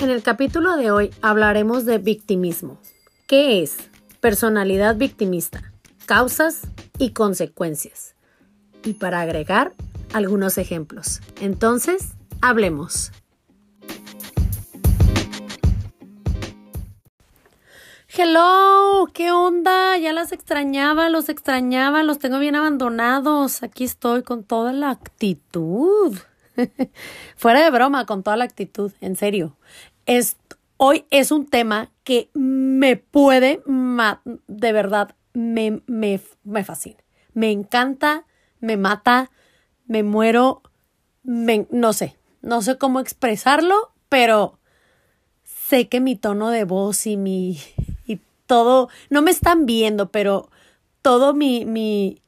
En el capítulo de hoy hablaremos de victimismo. ¿Qué es? Personalidad victimista, causas y consecuencias. Y para agregar algunos ejemplos. Entonces, hablemos. Hello, ¿qué onda? Ya las extrañaba, los extrañaba, los tengo bien abandonados. Aquí estoy con toda la actitud. Fuera de broma, con toda la actitud, en serio. Es, hoy es un tema que me puede, de verdad, me, me, me fascina. Me encanta, me mata, me muero, me, no sé, no sé cómo expresarlo, pero sé que mi tono de voz y mi, y todo, no me están viendo, pero todo mi, mi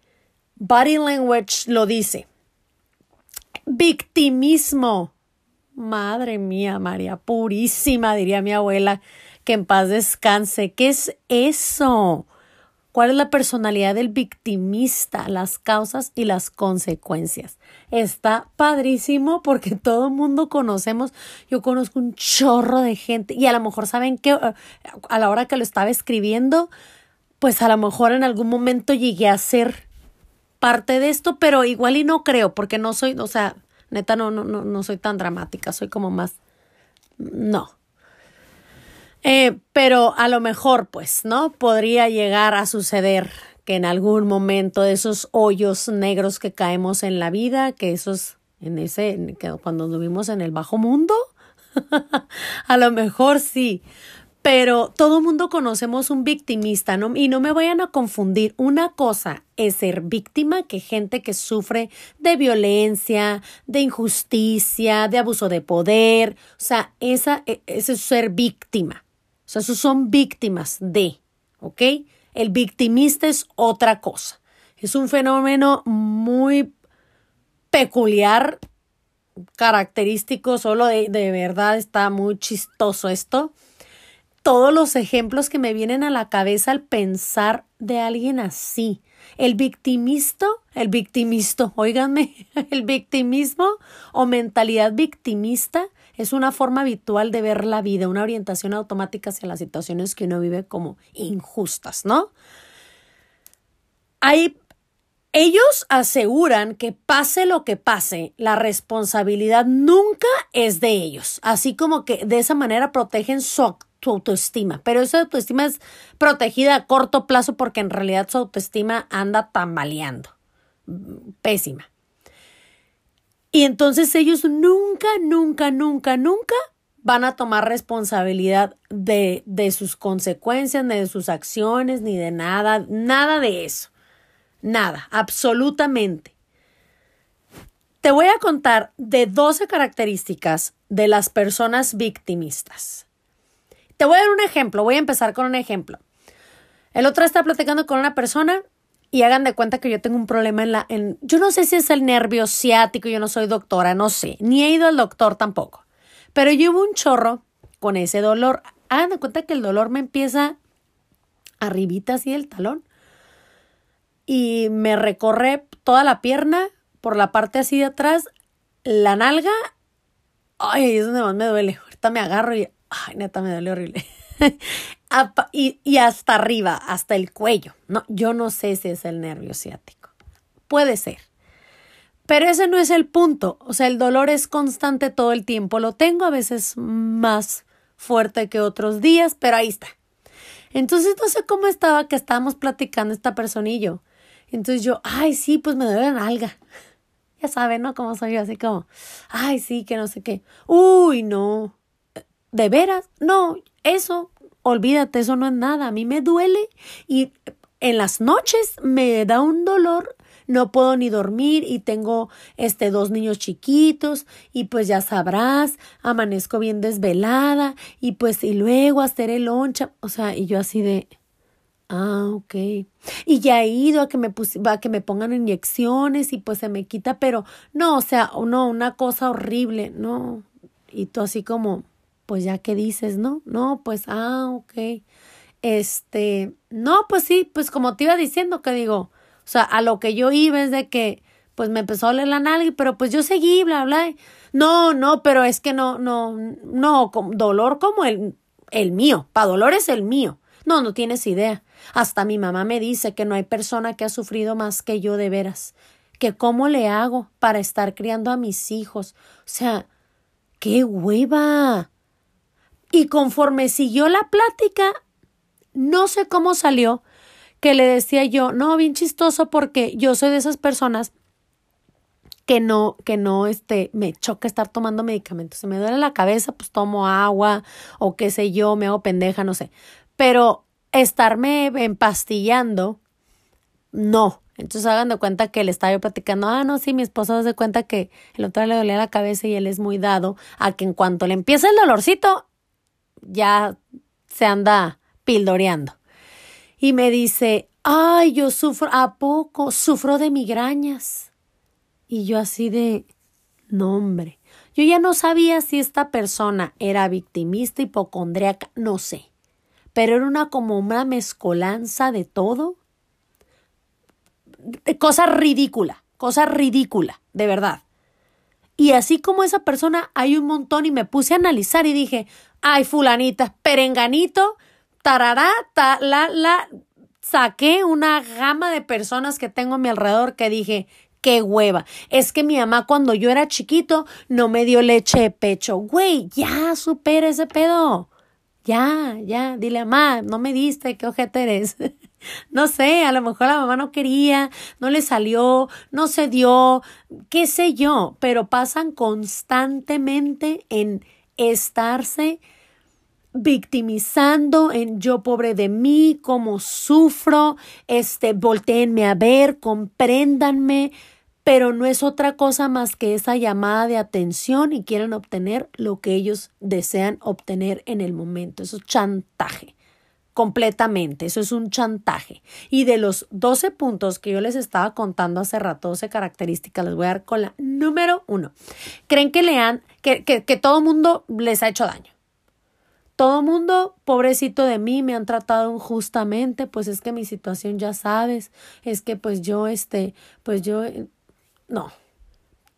body language lo dice. Victimismo. Madre mía, María Purísima, diría mi abuela, que en paz descanse. ¿Qué es eso? ¿Cuál es la personalidad del victimista? Las causas y las consecuencias. Está padrísimo porque todo el mundo conocemos, yo conozco un chorro de gente y a lo mejor saben que a la hora que lo estaba escribiendo, pues a lo mejor en algún momento llegué a ser parte de esto, pero igual y no creo, porque no soy, o sea, neta no, no, no, no soy tan dramática, soy como más, no. Eh, pero a lo mejor, pues, ¿no? Podría llegar a suceder que en algún momento de esos hoyos negros que caemos en la vida, que esos, en ese, que cuando vivimos en el bajo mundo, a lo mejor sí, pero todo mundo conocemos un victimista, ¿no? Y no me vayan a confundir. Una cosa es ser víctima que gente que sufre de violencia, de injusticia, de abuso de poder. O sea, esa, e, ese es ser víctima. O sea, esos son víctimas de, ¿ok? El victimista es otra cosa. Es un fenómeno muy peculiar, característico, solo de, de verdad está muy chistoso esto todos los ejemplos que me vienen a la cabeza al pensar de alguien así. El victimisto, el victimisto, óiganme, el victimismo o mentalidad victimista es una forma habitual de ver la vida, una orientación automática hacia las situaciones que uno vive como injustas, ¿no? Hay ellos aseguran que pase lo que pase, la responsabilidad nunca es de ellos, así como que de esa manera protegen su tu autoestima, pero esa autoestima es protegida a corto plazo porque en realidad su autoestima anda tambaleando. Pésima. Y entonces ellos nunca, nunca, nunca, nunca van a tomar responsabilidad de, de sus consecuencias, ni de sus acciones, ni de nada, nada de eso. Nada, absolutamente. Te voy a contar de 12 características de las personas victimistas. Te voy a dar un ejemplo, voy a empezar con un ejemplo. El otro está platicando con una persona y hagan de cuenta que yo tengo un problema en la... En, yo no sé si es el nervio ciático, yo no soy doctora, no sé, ni he ido al doctor tampoco. Pero llevo un chorro con ese dolor. Hagan de cuenta que el dolor me empieza arribita así del talón y me recorre toda la pierna por la parte así de atrás, la nalga. Ay, es donde más me duele. Ahorita me agarro y Ay, neta, me duele horrible. y, hasta arriba, hasta el cuello. No, yo no sé si es el nervio ciático. Puede ser. Pero ese no es el punto. O sea, el dolor es constante todo el tiempo. Lo tengo a veces más fuerte que otros días, pero ahí está. Entonces no sé cómo estaba que estábamos platicando esta personillo. Entonces yo, ay, sí, pues me duele la nalga. Ya saben, ¿no? Cómo soy yo, así como, ay, sí, que no sé qué. Uy, no. ¿De veras? No, eso, olvídate, eso no es nada. A mí me duele y en las noches me da un dolor no puedo ni dormir y tengo este dos niños chiquitos y pues ya sabrás, amanezco bien desvelada y pues y luego hacer el loncha, o sea, y yo así de ah, ok. Y ya he ido a que me a que me pongan inyecciones y pues se me quita, pero no, o sea, no, una cosa horrible, no. Y tú así como pues ya que dices, ¿no? No, pues, ah, ok. Este, no, pues sí, pues como te iba diciendo que digo, o sea, a lo que yo iba es de que, pues me empezó a doler la nalga, pero pues yo seguí, bla, bla. No, no, pero es que no, no, no, dolor como el, el mío, para dolor es el mío. No, no tienes idea. Hasta mi mamá me dice que no hay persona que ha sufrido más que yo de veras. Que cómo le hago para estar criando a mis hijos. O sea, qué hueva. Y conforme siguió la plática, no sé cómo salió, que le decía yo, no, bien chistoso porque yo soy de esas personas que no, que no, este, me choca estar tomando medicamentos. Si me duele la cabeza, pues tomo agua o qué sé yo, me hago pendeja, no sé. Pero estarme empastillando, no. Entonces hagan de cuenta que le estaba yo platicando, ah, no, sí, mi esposo hace cuenta que el otro le dolía la cabeza y él es muy dado a que en cuanto le empieza el dolorcito, ya se anda pildoreando. Y me dice, ay, yo sufro, ¿a poco? Sufro de migrañas. Y yo así de, no hombre. Yo ya no sabía si esta persona era victimista, hipocondríaca, no sé. Pero era una como una mezcolanza de todo. Cosa ridícula, cosa ridícula, de verdad. Y así como esa persona hay un montón y me puse a analizar y dije, ay, fulanita, perenganito, tarará, ta, la, la, saqué una gama de personas que tengo a mi alrededor que dije, qué hueva. Es que mi mamá cuando yo era chiquito no me dio leche de pecho. Güey, ya supera ese pedo. Ya, ya, dile mamá, no me diste, qué ojete eres. no sé, a lo mejor la mamá no quería, no le salió, no se dio, qué sé yo, pero pasan constantemente en estarse victimizando en yo pobre de mí, cómo sufro, este, volteenme a ver, compréndanme, pero no es otra cosa más que esa llamada de atención y quieren obtener lo que ellos desean obtener en el momento. Eso es chantaje. Completamente, eso es un chantaje. Y de los 12 puntos que yo les estaba contando hace rato, 12 características, les voy a dar con la número uno. Creen que lean, que, que, que todo mundo les ha hecho daño todo mundo, pobrecito de mí, me han tratado injustamente, pues es que mi situación ya sabes, es que pues yo, este, pues yo, eh, no.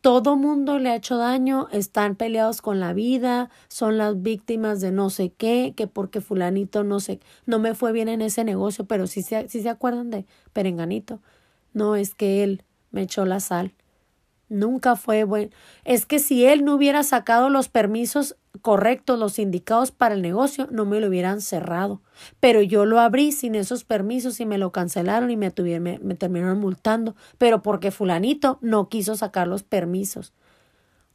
Todo mundo le ha hecho daño, están peleados con la vida, son las víctimas de no sé qué, que porque fulanito no sé, no me fue bien en ese negocio, pero sí se, sí se acuerdan de Perenganito. No, es que él me echó la sal. Nunca fue bueno. Es que si él no hubiera sacado los permisos correctos, los indicados para el negocio, no me lo hubieran cerrado. Pero yo lo abrí sin esos permisos y me lo cancelaron y me, tuvieron, me, terminaron multando. Pero porque fulanito no quiso sacar los permisos.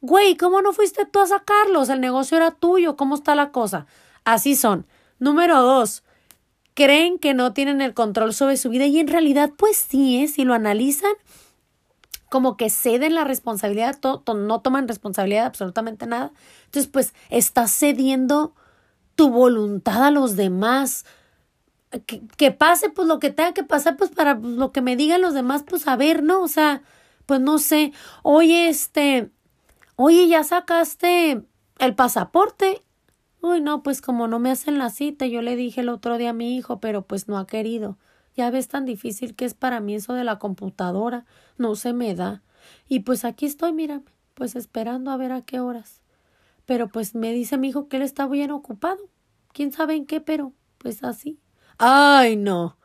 Güey, ¿cómo no fuiste tú a sacarlos? El negocio era tuyo. ¿Cómo está la cosa? Así son. Número dos. Creen que no tienen el control sobre su vida y en realidad pues sí, ¿eh? si lo analizan, como que ceden la responsabilidad, no toman responsabilidad de absolutamente nada. Entonces, pues, estás cediendo tu voluntad a los demás. Que, que, pase, pues, lo que tenga que pasar, pues, para pues, lo que me digan los demás, pues, a ver, ¿no? O sea, pues, no sé. Oye, este, oye, ya sacaste el pasaporte. Uy, no, pues, como no me hacen la cita, yo le dije el otro día a mi hijo, pero pues no ha querido. Ya ves tan difícil que es para mí eso de la computadora. No se me da. Y pues aquí estoy, mírame, pues esperando a ver a qué horas. Pero pues me dice mi hijo que él está bien ocupado. ¿Quién sabe en qué? Pero pues así. Ay, no.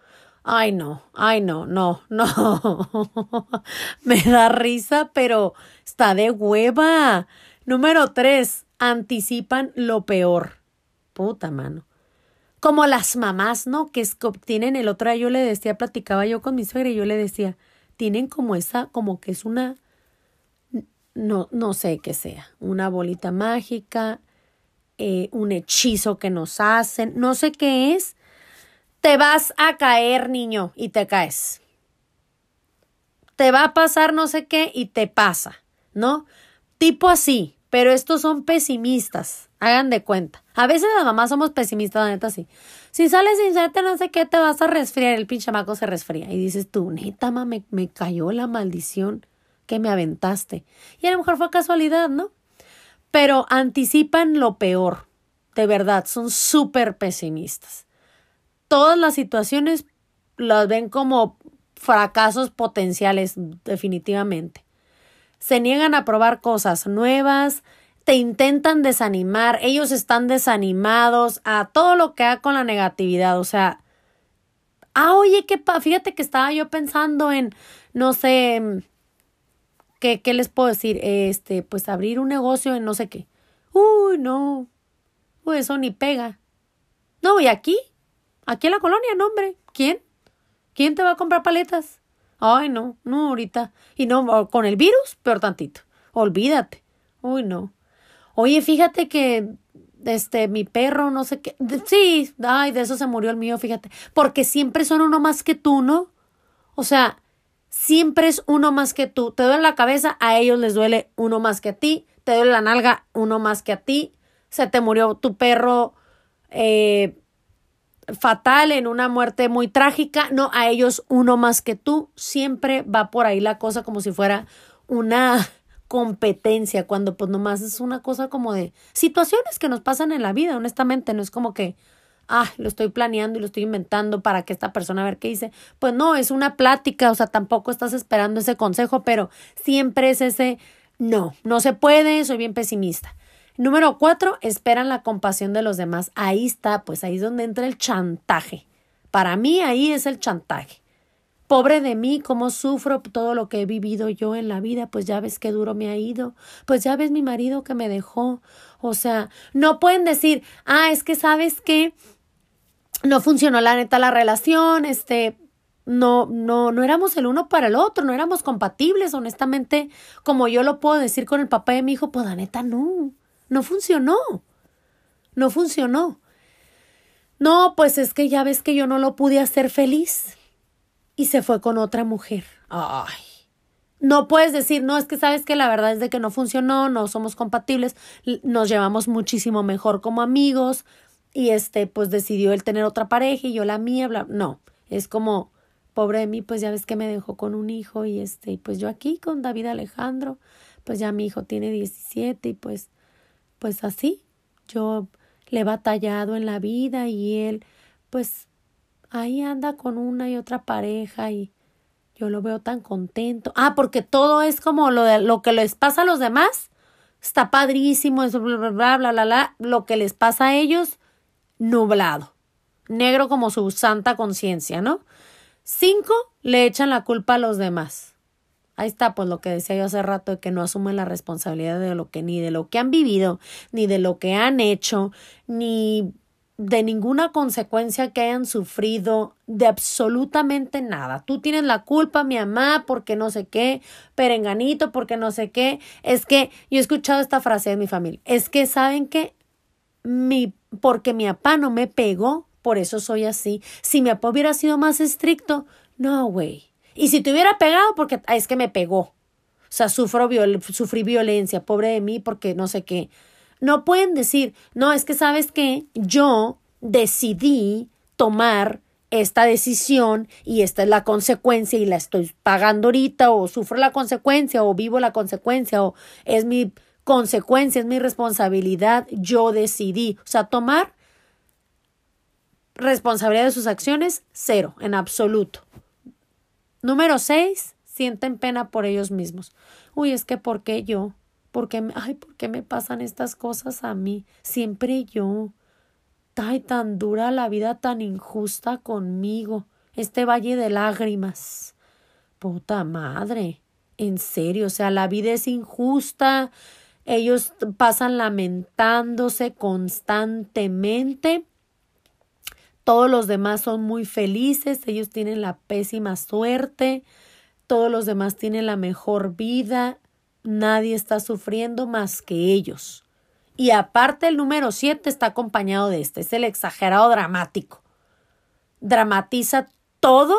Ay, no. Ay, no, no, no. me da risa, pero está de hueva. Número tres. Anticipan lo peor. Puta mano como las mamás, ¿no? Que, tienen el otro día yo le decía, platicaba yo con mi suegra y yo le decía, tienen como esa, como que es una, no, no sé qué sea, una bolita mágica, eh, un hechizo que nos hacen, no sé qué es, te vas a caer, niño, y te caes. Te va a pasar no sé qué y te pasa, ¿no? Tipo así, pero estos son pesimistas, hagan de cuenta. A veces las mamás somos pesimistas, la neta, sí. Si sales sin serte no sé qué, te vas a resfriar, el pinche maco se resfría. Y dices tú, neta, ma, me, me cayó la maldición que me aventaste. Y a lo mejor fue casualidad, ¿no? Pero anticipan lo peor. De verdad, son súper pesimistas. Todas las situaciones las ven como fracasos potenciales, definitivamente. Se niegan a probar cosas nuevas, te intentan desanimar, ellos están desanimados a todo lo que haga con la negatividad, o sea, ah, oye, qué fíjate que estaba yo pensando en, no sé, ¿qué, ¿qué les puedo decir? Este, pues abrir un negocio en no sé qué. Uy, no, uy, eso ni pega. No, y aquí, aquí en la colonia, no, hombre, ¿quién? ¿Quién te va a comprar paletas? Ay, no, no, ahorita. Y no, con el virus, peor tantito. Olvídate. Uy, no. Oye, fíjate que este, mi perro, no sé qué. Sí, ay, de eso se murió el mío, fíjate. Porque siempre son uno más que tú, ¿no? O sea, siempre es uno más que tú. Te duele la cabeza, a ellos les duele uno más que a ti. Te duele la nalga, uno más que a ti. Se te murió tu perro, eh, fatal, en una muerte muy trágica, no, a ellos uno más que tú, siempre va por ahí la cosa como si fuera una competencia, cuando pues nomás es una cosa como de situaciones que nos pasan en la vida, honestamente, no es como que, ah, lo estoy planeando y lo estoy inventando para que esta persona a ver qué dice. Pues no, es una plática, o sea, tampoco estás esperando ese consejo, pero siempre es ese, no, no se puede, soy bien pesimista. Número cuatro, esperan la compasión de los demás. Ahí está, pues ahí es donde entra el chantaje. Para mí ahí es el chantaje. Pobre de mí, cómo sufro todo lo que he vivido yo en la vida, pues ya ves qué duro me ha ido, pues ya ves mi marido que me dejó. O sea, no pueden decir, ah, es que sabes que no funcionó la neta la relación, este, no, no, no éramos el uno para el otro, no éramos compatibles, honestamente, como yo lo puedo decir con el papá de mi hijo, pues la neta no. No funcionó. No funcionó. No, pues es que ya ves que yo no lo pude hacer feliz. Y se fue con otra mujer. Ay. No puedes decir, no, es que sabes que la verdad es de que no funcionó, no somos compatibles, nos llevamos muchísimo mejor como amigos y este, pues decidió él tener otra pareja y yo la mía, bla. No, es como, pobre de mí, pues ya ves que me dejó con un hijo y este, pues yo aquí con David Alejandro, pues ya mi hijo tiene 17 y pues pues así, yo le he batallado en la vida y él, pues ahí anda con una y otra pareja y yo lo veo tan contento. Ah, porque todo es como lo de lo que les pasa a los demás. Está padrísimo, eso, bla, bla, bla, bla, bla, bla. Lo que les pasa a ellos, nublado. Negro como su santa conciencia, ¿no? Cinco, le echan la culpa a los demás. Ahí está, pues lo que decía yo hace rato, de que no asumen la responsabilidad de lo que, ni de lo que han vivido, ni de lo que han hecho, ni de ninguna consecuencia que hayan sufrido, de absolutamente nada. Tú tienes la culpa, mi mamá, porque no sé qué, perenganito, porque no sé qué. Es que yo he escuchado esta frase de mi familia. Es que saben que mi, porque mi papá no me pegó, por eso soy así. Si mi papá hubiera sido más estricto, no, güey. Y si te hubiera pegado, porque es que me pegó. O sea, sufro sufrí violencia, pobre de mí, porque no sé qué. No pueden decir, no, es que sabes que yo decidí tomar esta decisión y esta es la consecuencia y la estoy pagando ahorita o sufro la consecuencia o vivo la consecuencia o es mi consecuencia, es mi responsabilidad, yo decidí. O sea, tomar responsabilidad de sus acciones, cero, en absoluto. Número seis, sienten pena por ellos mismos. Uy, es que ¿por qué yo? ¿Por qué ay, ¿por qué me pasan estas cosas a mí? Siempre yo. Ay, tan dura la vida, tan injusta conmigo. Este valle de lágrimas. Puta madre. En serio, o sea, la vida es injusta. Ellos pasan lamentándose constantemente todos los demás son muy felices, ellos tienen la pésima suerte, todos los demás tienen la mejor vida, nadie está sufriendo más que ellos. Y aparte el número siete está acompañado de este, es el exagerado dramático. Dramatiza todo,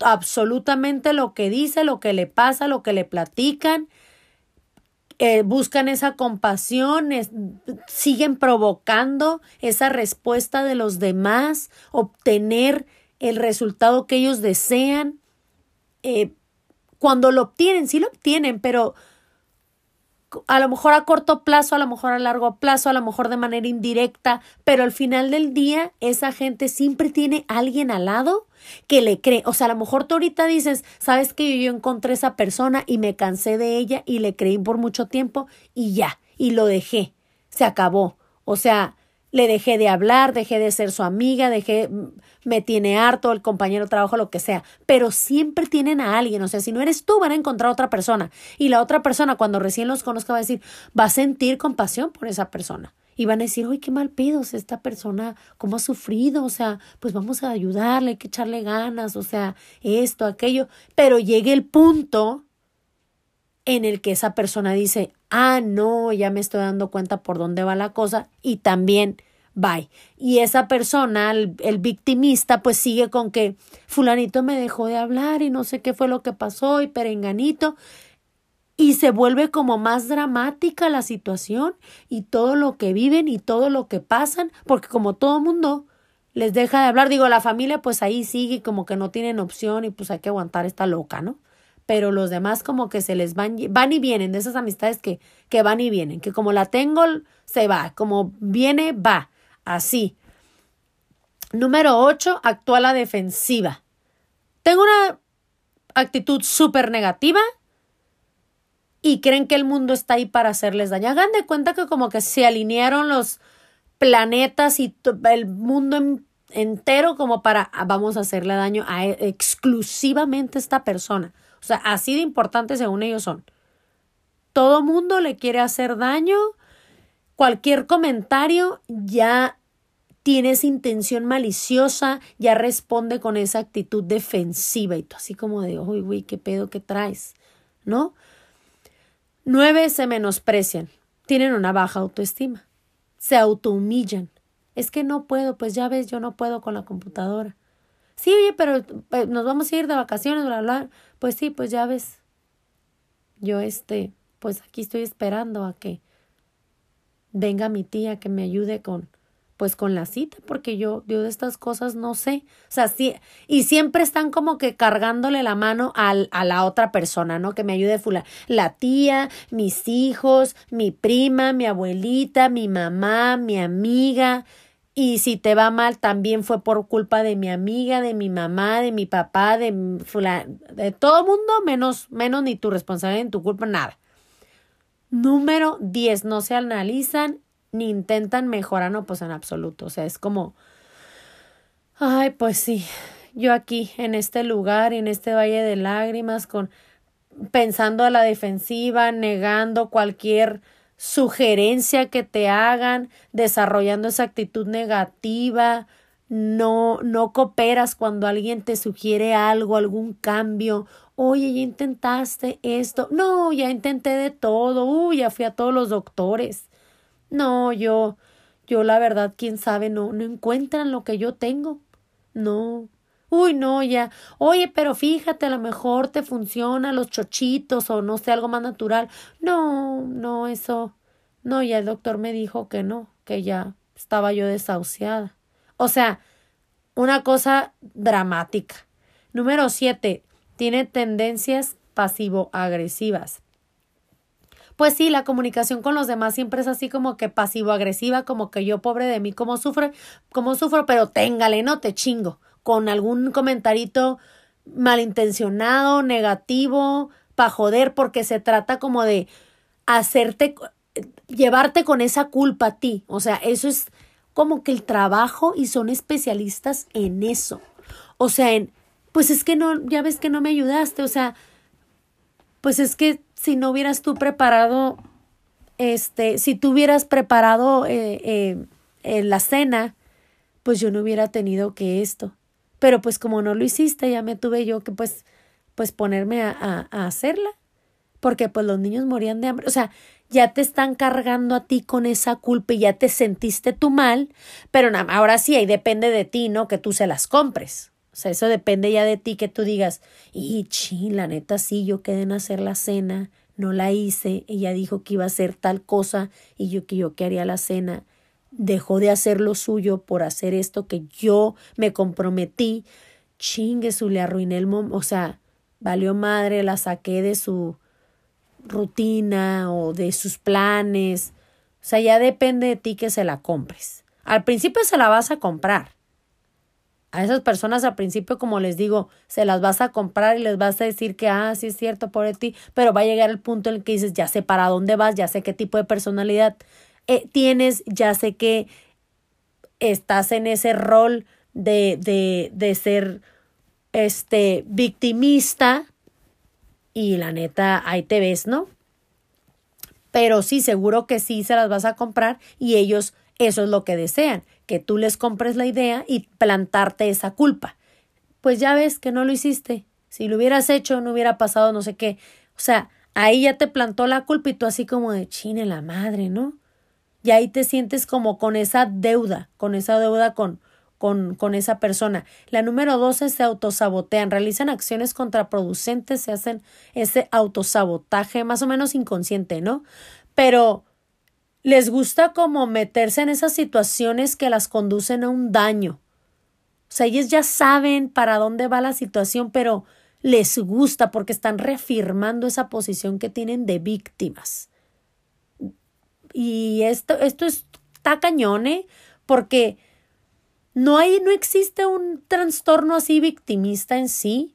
absolutamente lo que dice, lo que le pasa, lo que le platican, eh, buscan esa compasión, siguen provocando esa respuesta de los demás, obtener el resultado que ellos desean. Eh, cuando lo obtienen, sí lo obtienen, pero a lo mejor a corto plazo, a lo mejor a largo plazo, a lo mejor de manera indirecta, pero al final del día esa gente siempre tiene alguien al lado que le cree. O sea, a lo mejor tú ahorita dices, sabes que yo, encontré esa persona y me cansé de ella y le creí por mucho tiempo y ya, y lo dejé, se acabó. O sea, le dejé de hablar, dejé de ser su amiga, dejé, me tiene harto el compañero de trabajo, lo que sea, pero siempre tienen a alguien, o sea, si no eres tú, van a encontrar a otra persona. Y la otra persona cuando recién los conozca va a decir, va a sentir compasión por esa persona. Y van a decir, uy, qué mal pedos esta persona, cómo ha sufrido, o sea, pues vamos a ayudarle, hay que echarle ganas, o sea, esto, aquello, pero llegue el punto en el que esa persona dice, ah, no, ya me estoy dando cuenta por dónde va la cosa y también bye. Y esa persona, el, victimista, pues sigue con que fulanito me dejó de hablar y no sé qué fue lo que pasó y perenganito. Y se vuelve como más dramática la situación y todo lo que viven y todo lo que pasan, porque como todo mundo les deja de hablar, digo, la familia pues ahí sigue como que no tienen opción y pues hay que aguantar esta loca, ¿no? pero los demás como que se les van, van y vienen, de esas amistades que, que van y vienen, que como la tengo, se va, como viene, va, así. Número 8, actúa la defensiva. Tengo una actitud súper negativa y creen que el mundo está ahí para hacerles daño. Hagan de cuenta que como que se alinearon los planetas y el mundo entero como para ah, vamos a hacerle daño a e, exclusivamente esta persona. O sea, así de importantes según ellos son. Todo mundo le quiere hacer daño. Cualquier comentario ya tiene esa intención maliciosa, ya responde con esa actitud defensiva y tú así como de, uy, uy, qué pedo que traes, ¿no? Nueve se menosprecian, tienen una baja autoestima, se autohumillan. Es que no puedo, pues ya ves, yo no puedo con la computadora. Sí, oye, pero eh, nos vamos a ir de vacaciones, bla, bla. Pues sí, pues ya ves. Yo, este, pues aquí estoy esperando a que venga mi tía que me ayude con, pues con la cita, porque yo, de estas cosas no sé. O sea, sí, y siempre están como que cargándole la mano al, a la otra persona, ¿no? Que me ayude fula. La tía, mis hijos, mi prima, mi abuelita, mi mamá, mi amiga, y si te va mal, también fue por culpa de mi amiga, de mi mamá, de mi papá, de, de todo mundo, menos, menos ni tu responsabilidad, ni tu culpa, nada. Número 10. No se analizan ni intentan mejorar, no, pues en absoluto. O sea, es como, ay, pues sí, yo aquí, en este lugar, en este valle de lágrimas, con pensando a la defensiva, negando cualquier sugerencia que te hagan, desarrollando esa actitud negativa, no, no cooperas cuando alguien te sugiere algo, algún cambio. Oye, ya intentaste esto. No, ya intenté de todo. Uy, ya fui a todos los doctores. No, yo, yo la verdad, quién sabe, no, no encuentran lo que yo tengo. No, Uy, no, ya. Oye, pero fíjate, a lo mejor te funciona los chochitos o no sé, algo más natural. No, no, eso. No, ya el doctor me dijo que no, que ya estaba yo desahuciada. O sea, una cosa dramática. Número siete, tiene tendencias pasivo-agresivas. Pues sí, la comunicación con los demás siempre es así como que pasivo-agresiva, como que yo pobre de mí, como sufro, como sufro, pero téngale, no te chingo con algún comentarito malintencionado, negativo, para joder, porque se trata como de hacerte, llevarte con esa culpa a ti. O sea, eso es como que el trabajo y son especialistas en eso. O sea, en, pues es que no, ya ves que no me ayudaste, o sea, pues es que si no hubieras tú preparado, este, si tú hubieras preparado eh, eh, la cena, pues yo no hubiera tenido que esto. Pero pues como no lo hiciste, ya me tuve yo que pues, pues ponerme a, a, hacerla. Porque pues los niños morían de hambre. O sea, ya te están cargando a ti con esa culpa y ya te sentiste tú mal, pero ahora sí, ahí depende de ti, ¿no? Que tú se las compres. O sea, eso depende ya de ti que tú digas, y chi, la neta sí, yo quedé en hacer la cena, no la hice, ella dijo que iba a hacer tal cosa y yo que yo que haría la cena dejó de hacer lo suyo por hacer esto que yo me comprometí, chingue su le arruiné el mom, o sea, valió madre, la saqué de su rutina o de sus planes. O sea, ya depende de ti que se la compres. Al principio se la vas a comprar. A esas personas al principio, como les digo, se las vas a comprar y les vas a decir que, ah, sí es cierto por ti, pero va a llegar el punto en el que dices, ya sé para dónde vas, ya sé qué tipo de personalidad eh, tienes, ya sé que estás en ese rol de, de, de ser este victimista y la neta ahí te ves, ¿no? Pero sí, seguro que sí se las vas a comprar y ellos eso es lo que desean, que tú les compres la idea y plantarte esa culpa. Pues ya ves que no lo hiciste. Si lo hubieras hecho, no hubiera pasado no sé qué. O sea, ahí ya te plantó la culpa y tú así como de chine la madre, ¿no? Y ahí te sientes como con esa deuda, con esa deuda con, con, con esa persona. La número dos es se autosabotean, realizan acciones contraproducentes, se hacen ese autosabotaje más o menos inconsciente, ¿no? Pero les gusta como meterse en esas situaciones que las conducen a un daño. O sea, ellos ya saben para dónde va la situación, pero les gusta porque están reafirmando esa posición que tienen de víctimas. Y esto, esto está cañón, ¿eh? Porque no hay, no existe un trastorno así victimista en sí,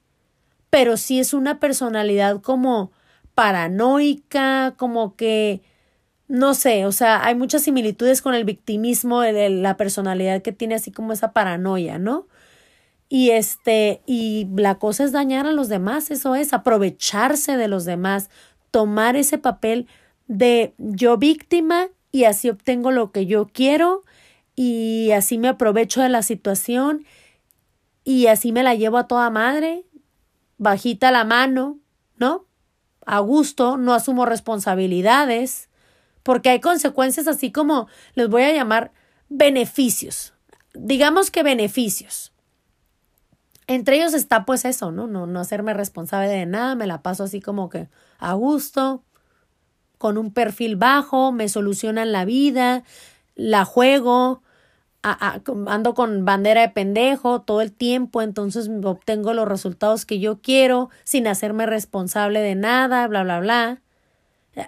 pero sí es una personalidad como paranoica, como que, no sé, o sea, hay muchas similitudes con el victimismo, de la personalidad que tiene así como esa paranoia, ¿no? Y este, y la cosa es dañar a los demás, eso es, aprovecharse de los demás, tomar ese papel de yo víctima y así obtengo lo que yo quiero y así me aprovecho de la situación y así me la llevo a toda madre, bajita la mano, ¿no? A gusto, no asumo responsabilidades, porque hay consecuencias así como les voy a llamar beneficios. Digamos que beneficios. Entre ellos está pues eso, ¿no? No, no hacerme responsable de nada, me la paso así como que a gusto, con un perfil bajo, me solucionan la vida, la juego, ando con bandera de pendejo todo el tiempo, entonces obtengo los resultados que yo quiero sin hacerme responsable de nada, bla, bla, bla.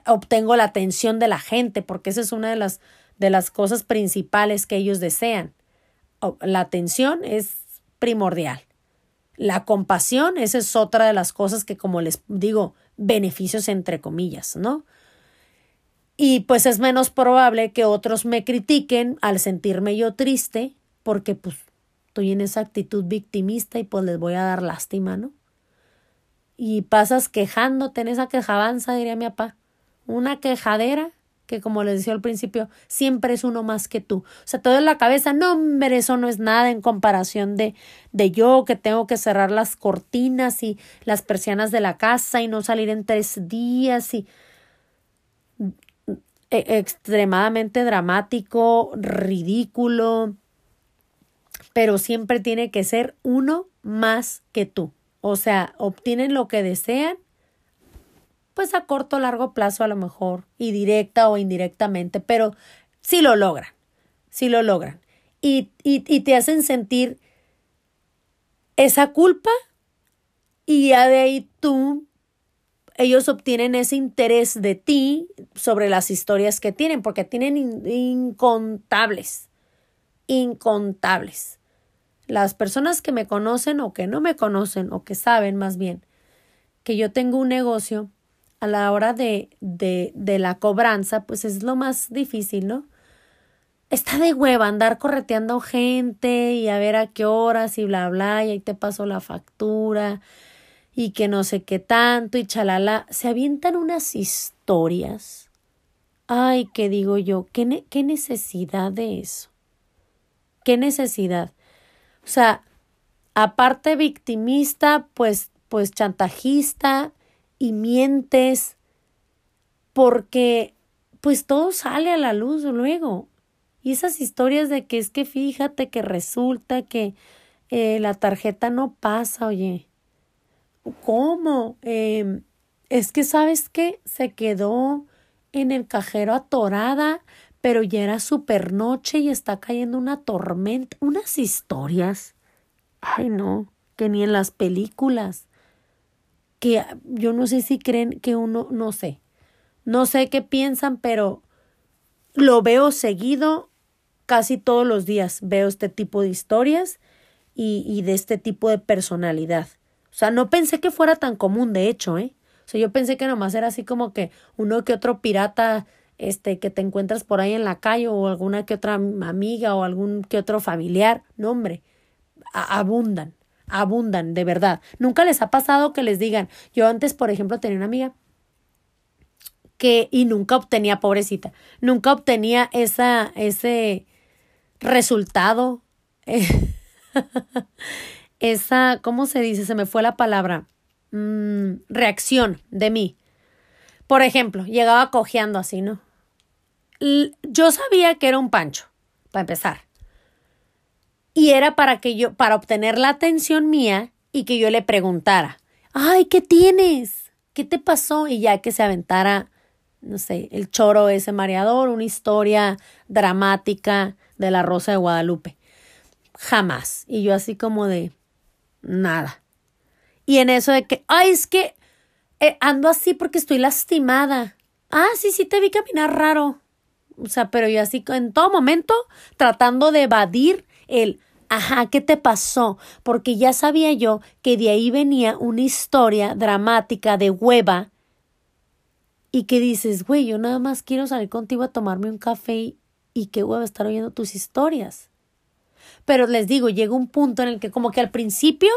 Obtengo la atención de la gente, porque esa es una de las, de las cosas principales que ellos desean. La atención es primordial. La compasión, esa es otra de las cosas que, como les digo, beneficios entre comillas, ¿no? Y pues es menos probable que otros me critiquen al sentirme yo triste, porque pues estoy en esa actitud victimista y pues les voy a dar lástima, ¿no? Y pasas quejándote en esa quejabanza, diría mi papá. Una quejadera que como les decía al principio, siempre es uno más que tú. O sea, todo en la cabeza, no, hombre, eso no es nada en comparación de, de yo que tengo que cerrar las cortinas y las persianas de la casa y no salir en tres días y e, extremadamente dramático, ridículo, pero siempre tiene que ser uno más que tú. O sea, obtienen lo que desean, pues a corto o largo plazo a lo mejor, y directa o indirectamente, pero sí lo logran, sí lo logran. Y, y, y te hacen sentir esa culpa y ya de ahí tú ellos obtienen ese interés de ti sobre las historias que tienen, porque tienen incontables, incontables. Las personas que me conocen o que no me conocen o que saben más bien que yo tengo un negocio, a la hora de, de, de la cobranza, pues es lo más difícil, ¿no? Está de hueva andar correteando gente y a ver a qué horas y bla, bla, y ahí te paso la factura y que no sé qué tanto y chalala, se avientan unas historias. Ay, ¿qué digo yo? ¿Qué, qué necesidad de eso? ¿Qué necesidad? O sea, aparte victimista, pues, pues chantajista y mientes porque pues todo sale a la luz luego. Y esas historias de que es que fíjate que resulta que eh, la tarjeta no pasa, oye. ¿Cómo? Eh, es que, ¿sabes qué? Se quedó en el cajero atorada, pero ya era super noche y está cayendo una tormenta. Unas historias. Ay, no, que ni en las películas. Que yo no sé si creen que uno, no sé. No sé qué piensan, pero lo veo seguido casi todos los días. Veo este tipo de historias y, y de este tipo de personalidad. O sea, no pensé que fuera tan común, de hecho, ¿eh? O sea, yo pensé que nomás era así como que uno que otro pirata este que te encuentras por ahí en la calle o alguna que otra amiga o algún que otro familiar. No, hombre, abundan, abundan, de verdad. Nunca les ha pasado que les digan, yo antes, por ejemplo, tenía una amiga que, y nunca obtenía, pobrecita, nunca obtenía esa, ese resultado, esa, ¿cómo se dice? Se me fue la palabra, mm, reacción de mí. Por ejemplo, llegaba cojeando así, ¿no? yo sabía que era un pancho, para empezar. Y era para que yo, para obtener la atención mía y que yo le preguntara, ay, ¿qué tienes? ¿Qué te pasó? Y ya que se aventara, no sé, el choro ese mareador, una historia dramática de la Rosa de Guadalupe. Jamás. Y yo así como de, nada. Y en eso de que, ay, es que eh, ando así porque estoy lastimada. Ah, sí, sí, te vi caminar raro. O sea, pero yo así en todo momento tratando de evadir el, ajá, ¿qué te pasó? Porque ya sabía yo que de ahí venía una historia dramática de hueva y que dices, güey, yo nada más quiero salir contigo a tomarme un café y, y qué hueva estar oyendo tus historias. Pero les digo, llega un punto en el que como que al principio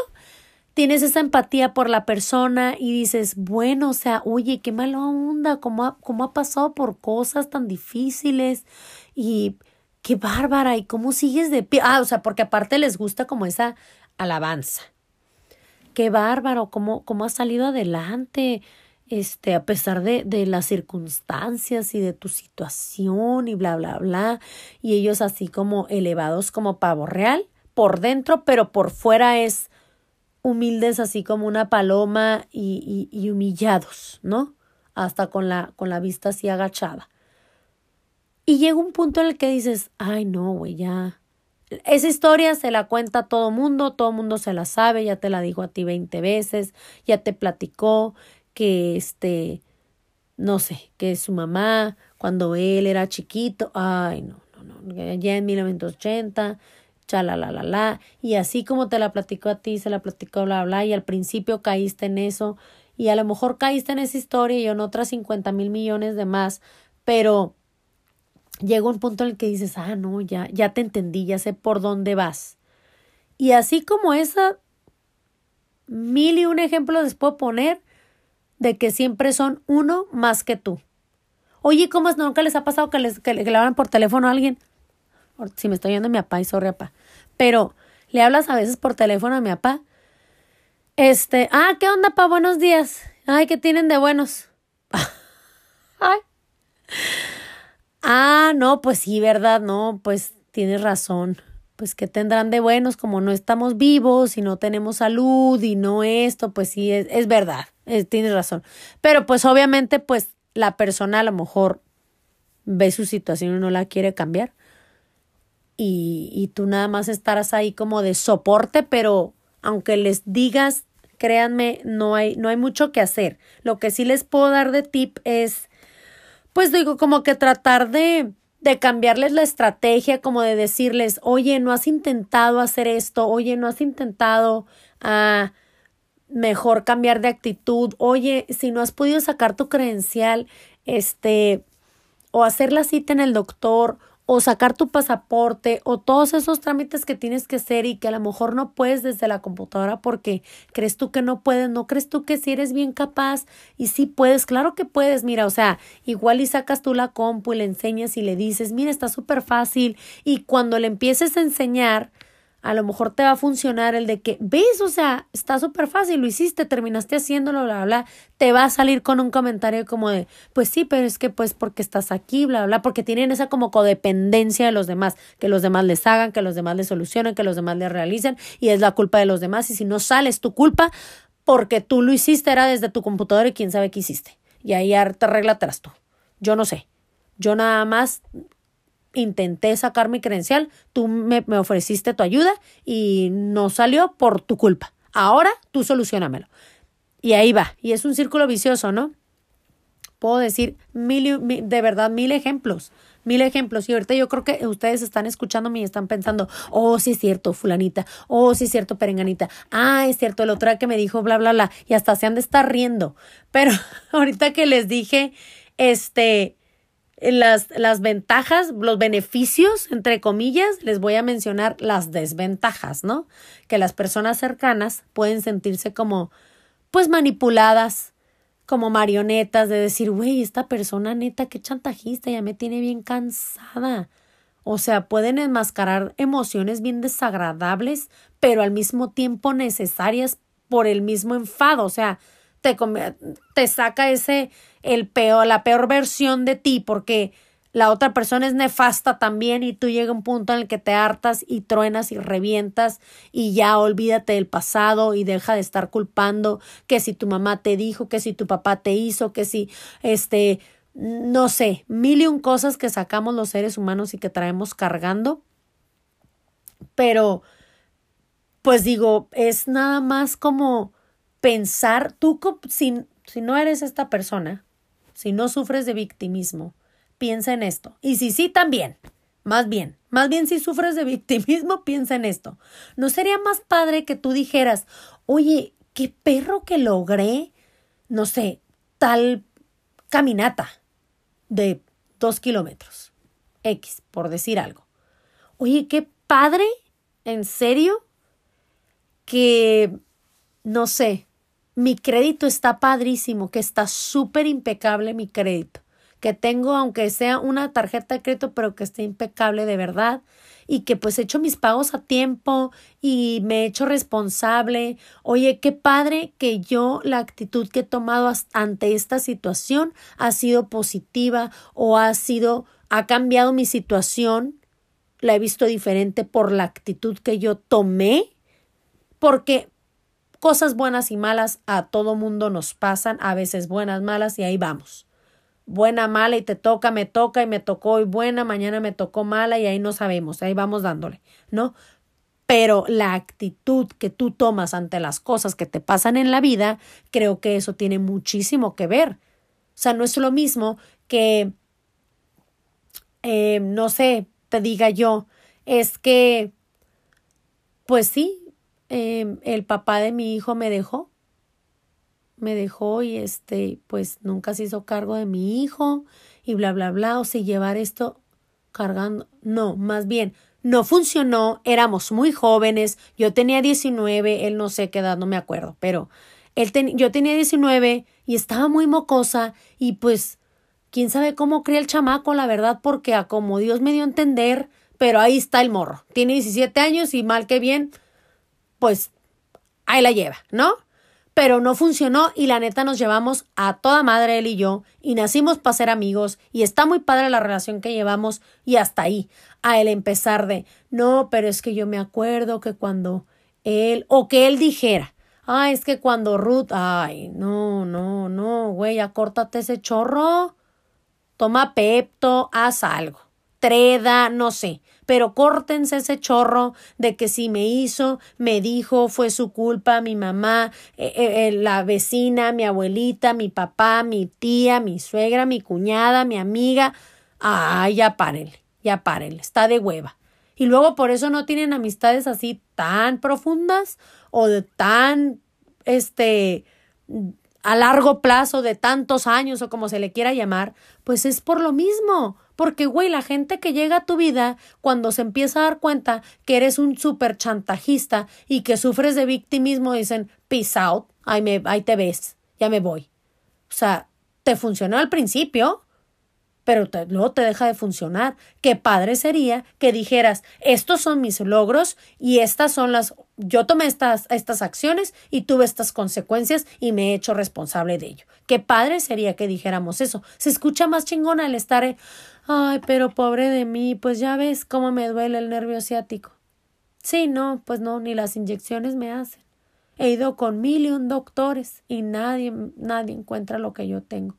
tienes esa empatía por la persona y dices, bueno, o sea, oye, qué mala onda, cómo ha, cómo ha pasado por cosas tan difíciles y qué bárbara y cómo sigues de pie. Ah, o sea, porque aparte les gusta como esa alabanza. Qué bárbaro, cómo, cómo has salido adelante, este, a pesar de, de las circunstancias y de tu situación y bla, bla, bla. Y ellos así como elevados como pavo real por dentro, pero por fuera es humildes así como una paloma y, y, humillados, ¿no? Hasta con la, con la vista así agachada. Y llega un punto en el que dices, ay no, güey, ya. Esa historia se la cuenta todo mundo, todo mundo se la sabe, ya te la dijo a ti veinte veces, ya te platicó que este, no sé, que su mamá, cuando él era chiquito, ay no, no, no, ya en 1980 la y así como te la platicó a ti, se la platicó bla, bla, y al principio caíste en eso, y a lo mejor caíste en esa historia y en otras cincuenta mil millones de más, pero llega un punto en el que dices, ah, no, ya, ya te entendí, ya sé por dónde vas. Y así como esa, mil y un ejemplos les puedo poner de que siempre son uno más que tú. Oye, ¿cómo es? ¿Nunca les ha pasado que, les, que, le hablan por teléfono a alguien? si me estoy yendo mi papá y sorry papá, pero le hablas a veces por teléfono a mi papá. Este, ah, ¿qué onda, pa? Buenos días. Ay, ¿qué tienen de buenos? Ay. Ah, no, pues sí, ¿verdad? No, pues tienes razón. Pues ¿qué tendrán de buenos como no estamos vivos y no tenemos salud y no esto, pues sí, es, es verdad, tienes razón. Pero pues obviamente pues la persona a lo mejor ve su situación y no la quiere cambiar y, y tú nada más estarás ahí como de soporte, pero aunque les digas, créanme, no hay, no hay mucho que hacer. Lo que sí les puedo dar de tip es, pues digo, como que tratar de, de cambiarles la estrategia, como de decirles, oye, no has intentado hacer esto, oye, no has intentado ah, mejor cambiar de actitud, oye, si no has podido sacar tu credencial, este, o hacer la cita en el doctor, o sacar tu pasaporte o todos esos trámites que tienes que hacer y que a lo mejor no puedes desde la computadora porque crees tú que no puedes, no crees tú que si eres bien capaz y sí puedes, claro que puedes, mira, o sea, igual y sacas tú la compu y le enseñas y le dices, mira, está súper fácil y cuando le empieces a enseñar, a lo mejor te va a funcionar el de que, ves, o sea, está súper fácil, lo hiciste, terminaste haciéndolo, bla, bla, te va a salir con un comentario como de, pues sí, pero es que pues porque estás aquí, bla, bla, porque tienen esa como codependencia de los demás, que los demás les hagan, que los demás les solucionen, que los demás les realicen, y es la culpa de los demás, y si no sales tu culpa, porque tú lo hiciste, era desde tu computadora y quién sabe qué hiciste. Y ahí te arregla tras tú. Yo no sé. Yo nada más intenté sacar mi credencial, tú me, ofreciste tu ayuda y no salió por tu culpa. Ahora tú solucionamelo. Y ahí va. Y es un círculo vicioso, ¿no? puedo decir mil, de verdad mil ejemplos, mil ejemplos. Y ahorita yo creo que ustedes están escuchándome y están pensando, oh, sí es cierto, fulanita, oh, sí es cierto, perenganita, ah, es cierto, el otro que me dijo bla, bla, bla, y hasta se han de estar riendo. Pero ahorita que les dije, este, las, las ventajas, los beneficios, entre comillas, les voy a mencionar las desventajas, ¿no? Que las personas cercanas pueden sentirse como, pues, manipuladas, como marionetas, de decir, güey, esta persona neta, qué chantajista, ya me tiene bien cansada. O sea, pueden enmascarar emociones bien desagradables, pero al mismo tiempo necesarias por el mismo enfado. O sea, te, saca ese, el peor, la peor versión de ti, porque la otra persona es nefasta también y tú llega un punto en el que te hartas y truenas y revientas y ya olvídate del pasado y deja de estar culpando que si tu mamá te dijo, que si tu papá te hizo, que si este no sé, mil y un cosas que sacamos los seres humanos y que traemos cargando. Pero pues digo, es nada más como pensar tú si, si no eres esta persona, si no sufres de victimismo, piensa en esto. Y si sí, también. Más bien, más bien si sufres de victimismo, piensa en esto. ¿No sería más padre que tú dijeras, oye, qué perro que logré, no sé, tal caminata de dos kilómetros? X, por decir algo. Oye, qué padre, en serio, que, no sé, mi crédito está padrísimo, que está súper impecable mi crédito que tengo, aunque sea una tarjeta de crédito, pero que esté impecable de verdad y que pues he hecho mis pagos a tiempo y me he hecho responsable. Oye, qué padre que yo la actitud que he tomado ante esta situación ha sido positiva o ha sido, ha cambiado mi situación, la he visto diferente por la actitud que yo tomé, porque cosas buenas y malas a todo mundo nos pasan, a veces buenas, malas y ahí vamos buena, mala y te toca, me toca y me tocó hoy buena, mañana me tocó mala y ahí no sabemos, ahí vamos dándole, ¿no? Pero la actitud que tú tomas ante las cosas que te pasan en la vida, creo que eso tiene muchísimo que ver. O sea, no es lo mismo que, eh, no sé, te diga yo, es que, pues sí, eh, el papá de mi hijo me dejó, me dejó y este, pues nunca se hizo cargo de mi hijo y bla, bla, bla, o si llevar esto cargando. No, más bien, no funcionó, éramos muy jóvenes, yo tenía 19, él no sé qué edad, no me acuerdo, pero él yo tenía 19 y estaba muy mocosa y pues quién sabe cómo cría el chamaco, la verdad, porque a como Dios me dio a entender, pero ahí está el morro. Tiene 17 años y mal que bien, pues ahí la lleva, ¿no? pero no funcionó y la neta nos llevamos a toda madre él y yo y nacimos para ser amigos y está muy padre la relación que llevamos y hasta ahí, a el empezar de, no, pero es que yo me acuerdo que cuando él, o que él dijera, ay, es que cuando Ruth, ay, no, no, no, güey, acórtate ese chorro, toma pepto, haz algo, no sé, pero córtense ese chorro de que si me hizo, me dijo, fue su culpa, mi mamá, eh, eh, eh, la vecina, mi abuelita, mi papá, mi tía, mi suegra, mi cuñada, mi amiga. Ay, ya párenle, ya párenle, está de hueva. Y luego por eso no tienen amistades así tan profundas o de tan, este, a largo plazo, de tantos años o como se le quiera llamar, pues es por lo mismo porque, güey, la gente que llega a tu vida, cuando se empieza a dar cuenta que eres un súper chantajista y que sufres de victimismo, dicen, peace out, ahí, me, ahí te ves, ya me voy. O sea, te funcionó al principio, pero luego te deja de funcionar. Qué padre sería que dijeras, estos son mis logros y estas son las, yo tomé estas, estas acciones y tuve estas consecuencias y me he hecho responsable de ello. Qué padre sería que dijéramos eso. Se escucha más chingona el estar, ay, pero pobre de mí, pues ya ves cómo me duele el nervio ciático. Sí, no, pues no, ni las inyecciones me hacen. He ido con mil y un doctores y nadie, nadie encuentra lo que yo tengo.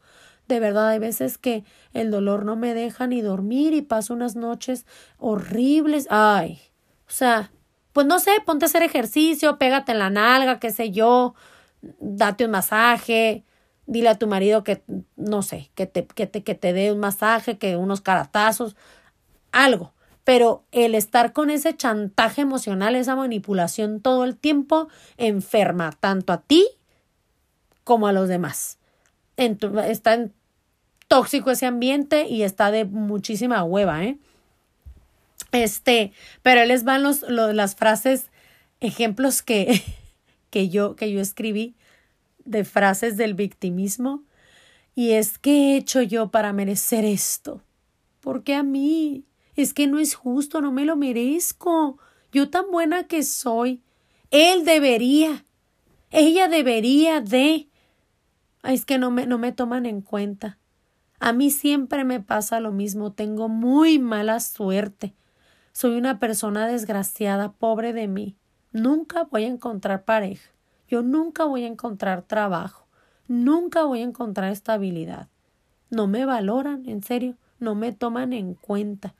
De verdad, hay veces que el dolor no me deja ni dormir y paso unas noches horribles. Ay, o sea, pues no sé, ponte a hacer ejercicio, pégate en la nalga, qué sé yo, date un masaje, Dile a tu marido que, no sé, que te, que te, que te dé un masaje, que unos caratazos, algo. Pero el estar con ese chantaje emocional, esa manipulación todo el tiempo, enferma tanto a ti como a los demás. está en tóxico ese ambiente y está de muchísima hueva, ¿eh? Este, pero les van los, las frases, ejemplos que, que, yo, que yo escribí de frases del victimismo. Y es, ¿qué he hecho yo para merecer esto? ¿Por qué a mí? Es que no es justo, no me lo merezco. Yo tan buena que soy. Él debería. Ella debería de. es que no me, no me toman en cuenta. A mí siempre me pasa lo mismo. Tengo muy mala suerte. Soy una persona desgraciada, pobre de mí. Nunca voy a encontrar pareja. Yo nunca voy a encontrar trabajo. Nunca voy a encontrar estabilidad. No me valoran, en serio. No me toman en cuenta.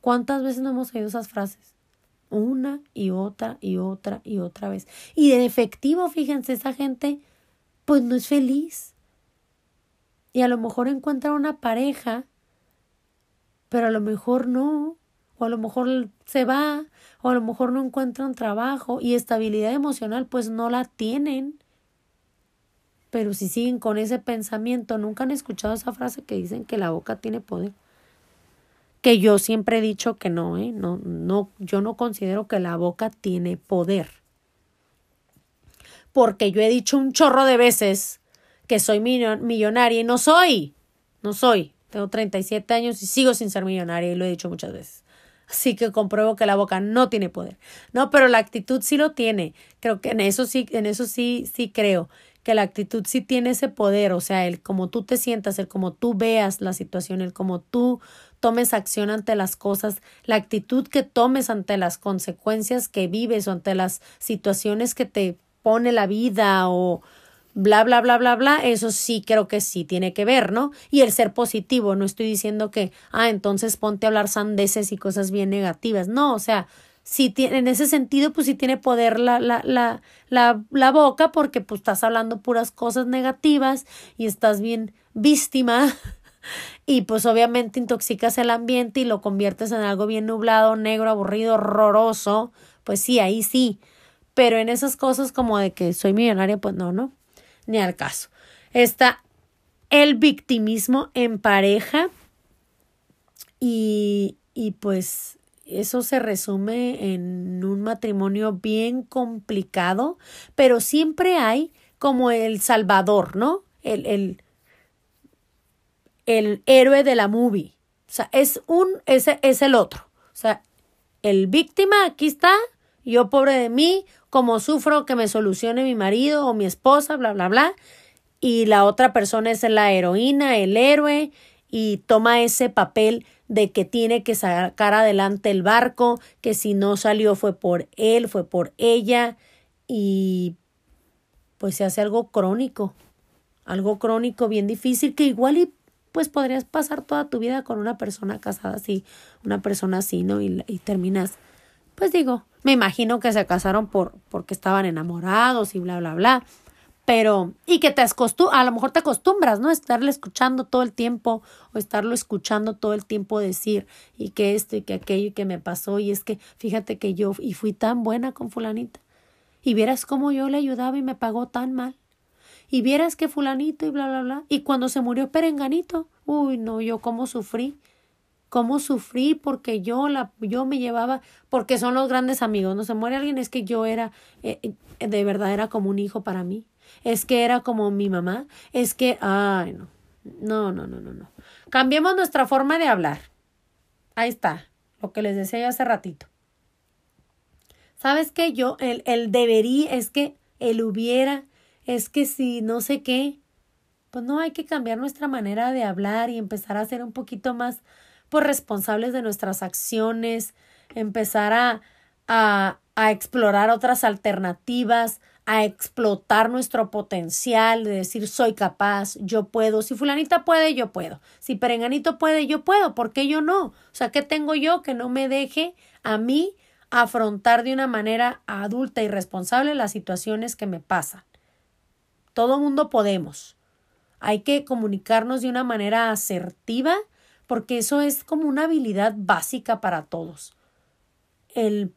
¿Cuántas veces no hemos oído esas frases? Una y otra y otra y otra vez. Y de efectivo, fíjense, esa gente pues no es feliz. Y a lo mejor encuentra una pareja, pero a lo mejor no. O a lo mejor se va, o a lo mejor no encuentran trabajo y estabilidad emocional pues no la tienen. Pero si siguen con ese pensamiento, nunca han escuchado esa frase que dicen que la boca tiene poder que yo siempre he dicho que no, ¿eh? no, no, yo no considero que la boca tiene poder. Porque yo he dicho un chorro de veces que soy millonaria y no soy, no soy. Tengo 37 años y sigo sin ser millonaria y lo he dicho muchas veces. Así que compruebo que la boca no tiene poder. No, pero la actitud sí lo tiene. Creo que en eso sí, en eso sí, sí creo que la actitud sí tiene ese poder, o sea, el como tú te sientas, el como tú veas la situación, el como tú tomes acción ante las cosas, la actitud que tomes ante las consecuencias que vives o ante las situaciones que te pone la vida o bla, bla, bla, bla, bla, eso sí creo que sí tiene que ver, ¿no? Y el ser positivo, no estoy diciendo que, ah, entonces ponte a hablar sandeces y cosas bien negativas, no, o sea, si tiene, en ese sentido, pues sí tiene poder la, la, la, la, la boca porque pues estás hablando puras cosas negativas y estás bien víctima y pues obviamente intoxicas el ambiente y lo conviertes en algo bien nublado, negro, aburrido, horroroso, pues sí, ahí sí. Pero en esas cosas como de que soy millonaria, pues no, no, ni al caso. Está el victimismo en pareja y, y pues eso se resume en un matrimonio bien complicado, pero siempre hay como el salvador, ¿no? El, el, el héroe de la movie. O sea, es un, ese es el otro. O sea, el víctima aquí está, yo pobre de mí, como sufro que me solucione mi marido o mi esposa, bla, bla, bla. Y la otra persona es la heroína, el héroe, y toma ese papel de que tiene que sacar adelante el barco, que si no salió fue por él, fue por ella, y pues se hace algo crónico, algo crónico bien difícil que igual y pues podrías pasar toda tu vida con una persona casada así, una persona así, ¿no? Y, y terminas, pues digo, me imagino que se casaron por, porque estaban enamorados y bla, bla, bla. Pero, y que te acostumbras, a lo mejor te acostumbras, ¿no? Estarle escuchando todo el tiempo o estarlo escuchando todo el tiempo decir y que esto y que aquello y que me pasó y es que fíjate que yo y fui tan buena con fulanita y vieras cómo yo le ayudaba y me pagó tan mal y vieras que fulanito y bla, bla, bla. Y cuando se murió Perenganito, uy, no, yo cómo sufrí, cómo sufrí porque yo la, yo me llevaba, porque son los grandes amigos, no se muere alguien, es que yo era, eh, eh, de verdad era como un hijo para mí, es que era como mi mamá, es que, ay, no, no, no, no, no, no. Cambiemos nuestra forma de hablar. Ahí está, lo que les decía yo hace ratito. ¿Sabes qué? Yo, el, el debería, es que él hubiera, es que si no sé qué, pues no hay que cambiar nuestra manera de hablar y empezar a ser un poquito más pues responsables de nuestras acciones, empezar a, a, a explorar otras alternativas, a explotar nuestro potencial, de decir soy capaz, yo puedo, si fulanita puede, yo puedo, si perenganito puede, yo puedo, ¿por qué yo no? O sea, ¿qué tengo yo que no me deje a mí afrontar de una manera adulta y responsable las situaciones que me pasan? Todo mundo podemos. hay que comunicarnos de una manera asertiva, porque eso es como una habilidad básica para todos. El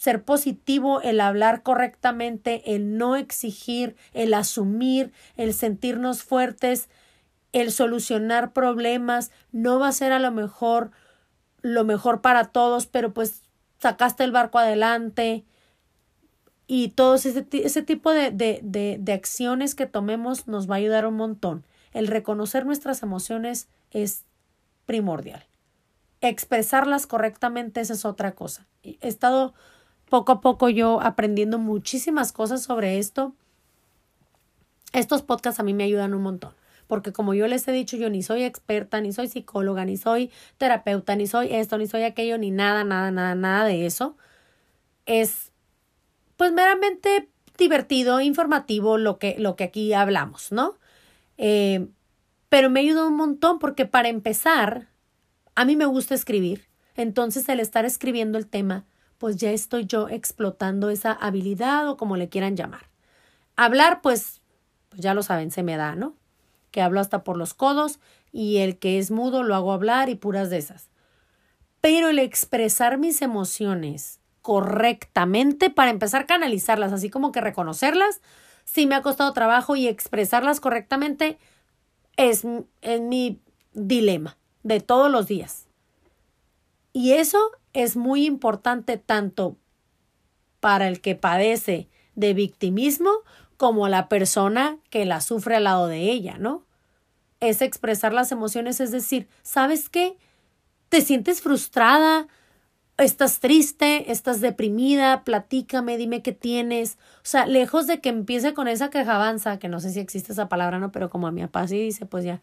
ser positivo, el hablar correctamente, el no exigir, el asumir, el sentirnos fuertes, el solucionar problemas, no va a ser a lo mejor lo mejor para todos, pero pues sacaste el barco adelante y todo ese, ese tipo de, de, de, de acciones que tomemos nos va a ayudar un montón. El reconocer nuestras emociones es primordial. Expresarlas correctamente, esa es otra cosa. He estado poco a poco yo aprendiendo muchísimas cosas sobre esto. Estos podcasts a mí me ayudan un montón, porque como yo les he dicho, yo ni soy experta, ni soy psicóloga, ni soy terapeuta, ni soy esto, ni soy aquello, ni nada, nada, nada, nada de eso. Es pues meramente divertido, informativo lo que, lo que aquí hablamos, ¿no? Eh, pero me ayudó un montón porque para empezar, a mí me gusta escribir. Entonces el estar escribiendo el tema pues ya estoy yo explotando esa habilidad o como le quieran llamar. Hablar, pues, pues ya lo saben, se me da, ¿no? Que hablo hasta por los codos y el que es mudo lo hago hablar y puras de esas. Pero el expresar mis emociones correctamente, para empezar a canalizarlas, así como que reconocerlas, sí me ha costado trabajo y expresarlas correctamente es, es mi dilema de todos los días. Y eso es muy importante tanto para el que padece de victimismo como la persona que la sufre al lado de ella, ¿no? Es expresar las emociones, es decir, ¿sabes qué? ¿Te sientes frustrada? ¿Estás triste? ¿Estás deprimida? Platícame, dime qué tienes. O sea, lejos de que empiece con esa quejabanza, que no sé si existe esa palabra, ¿no? Pero como a mi papá sí dice, pues ya,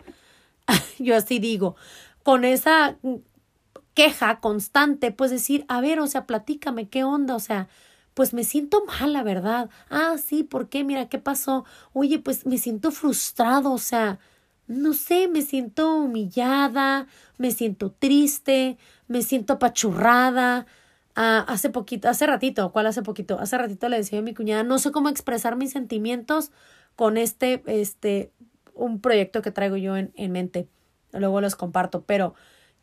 yo así digo, con esa queja constante, pues decir, a ver, o sea, platícame, ¿qué onda? O sea, pues me siento mal, la verdad. Ah, sí, ¿por qué? Mira, ¿qué pasó? Oye, pues me siento frustrado, o sea, no sé, me siento humillada, me siento triste, me siento apachurrada. Ah, hace poquito, hace ratito, ¿cuál hace poquito? Hace ratito le decía a mi cuñada, no sé cómo expresar mis sentimientos con este, este, un proyecto que traigo yo en, en mente. Luego los comparto, pero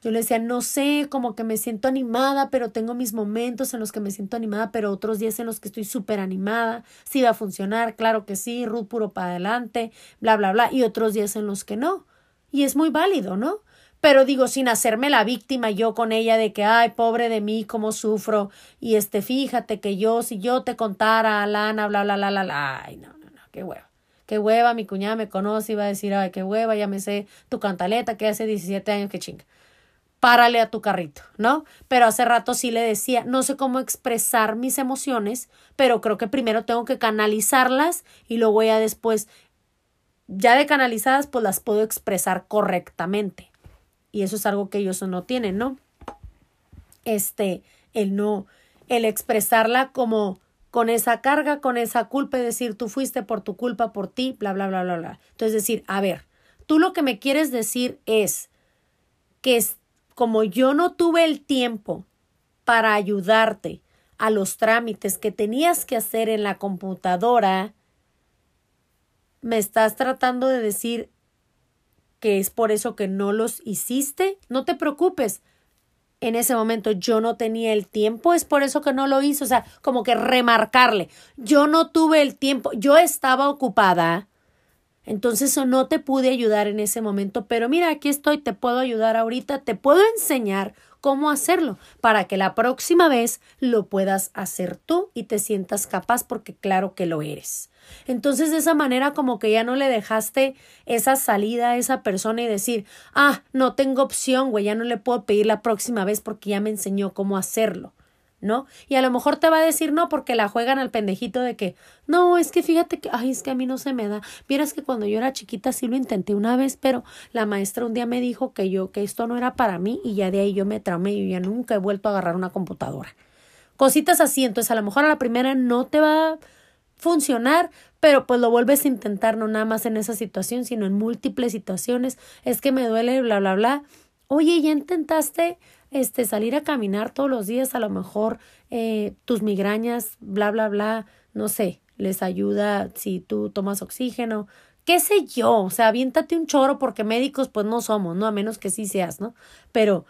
yo le decía, no sé, como que me siento animada, pero tengo mis momentos en los que me siento animada, pero otros días en los que estoy súper animada. Sí va a funcionar, claro que sí, Ruth puro para adelante, bla, bla, bla. Y otros días en los que no. Y es muy válido, ¿no? Pero digo, sin hacerme la víctima yo con ella de que, ay, pobre de mí, cómo sufro. Y este, fíjate que yo, si yo te contara, Alana, bla, bla, bla, bla, bla. Ay, no, no, no, qué hueva. Qué hueva, mi cuñada me conoce y va a decir, ay, qué hueva, ya me sé tu cantaleta que hace 17 años, que chinga párale a tu carrito, ¿no? Pero hace rato sí le decía, no sé cómo expresar mis emociones, pero creo que primero tengo que canalizarlas y luego ya después, ya de canalizadas, pues las puedo expresar correctamente. Y eso es algo que ellos no tienen, ¿no? Este, el no, el expresarla como con esa carga, con esa culpa y decir, tú fuiste por tu culpa, por ti, bla, bla, bla, bla, bla. Entonces decir, a ver, tú lo que me quieres decir es que como yo no tuve el tiempo para ayudarte a los trámites que tenías que hacer en la computadora, me estás tratando de decir que es por eso que no los hiciste, no te preocupes. En ese momento yo no tenía el tiempo, es por eso que no lo hice, o sea, como que remarcarle, yo no tuve el tiempo, yo estaba ocupada entonces no te pude ayudar en ese momento, pero mira, aquí estoy, te puedo ayudar ahorita, te puedo enseñar cómo hacerlo para que la próxima vez lo puedas hacer tú y te sientas capaz porque claro que lo eres. Entonces de esa manera como que ya no le dejaste esa salida a esa persona y decir, ah, no tengo opción, güey, ya no le puedo pedir la próxima vez porque ya me enseñó cómo hacerlo. ¿No? Y a lo mejor te va a decir no porque la juegan al pendejito de que, no, es que fíjate que, ay, es que a mí no se me da. Vieras que cuando yo era chiquita sí lo intenté una vez, pero la maestra un día me dijo que yo, que esto no era para mí y ya de ahí yo me traumé y ya nunca he vuelto a agarrar una computadora. Cositas así, entonces a lo mejor a la primera no te va a funcionar, pero pues lo vuelves a intentar no nada más en esa situación, sino en múltiples situaciones. Es que me duele, bla, bla, bla. Oye, ¿ya intentaste este, salir a caminar todos los días, a lo mejor eh, tus migrañas, bla, bla, bla, no sé, les ayuda si tú tomas oxígeno, qué sé yo, o sea, aviéntate un choro porque médicos pues no somos, ¿no? A menos que sí seas, ¿no? Pero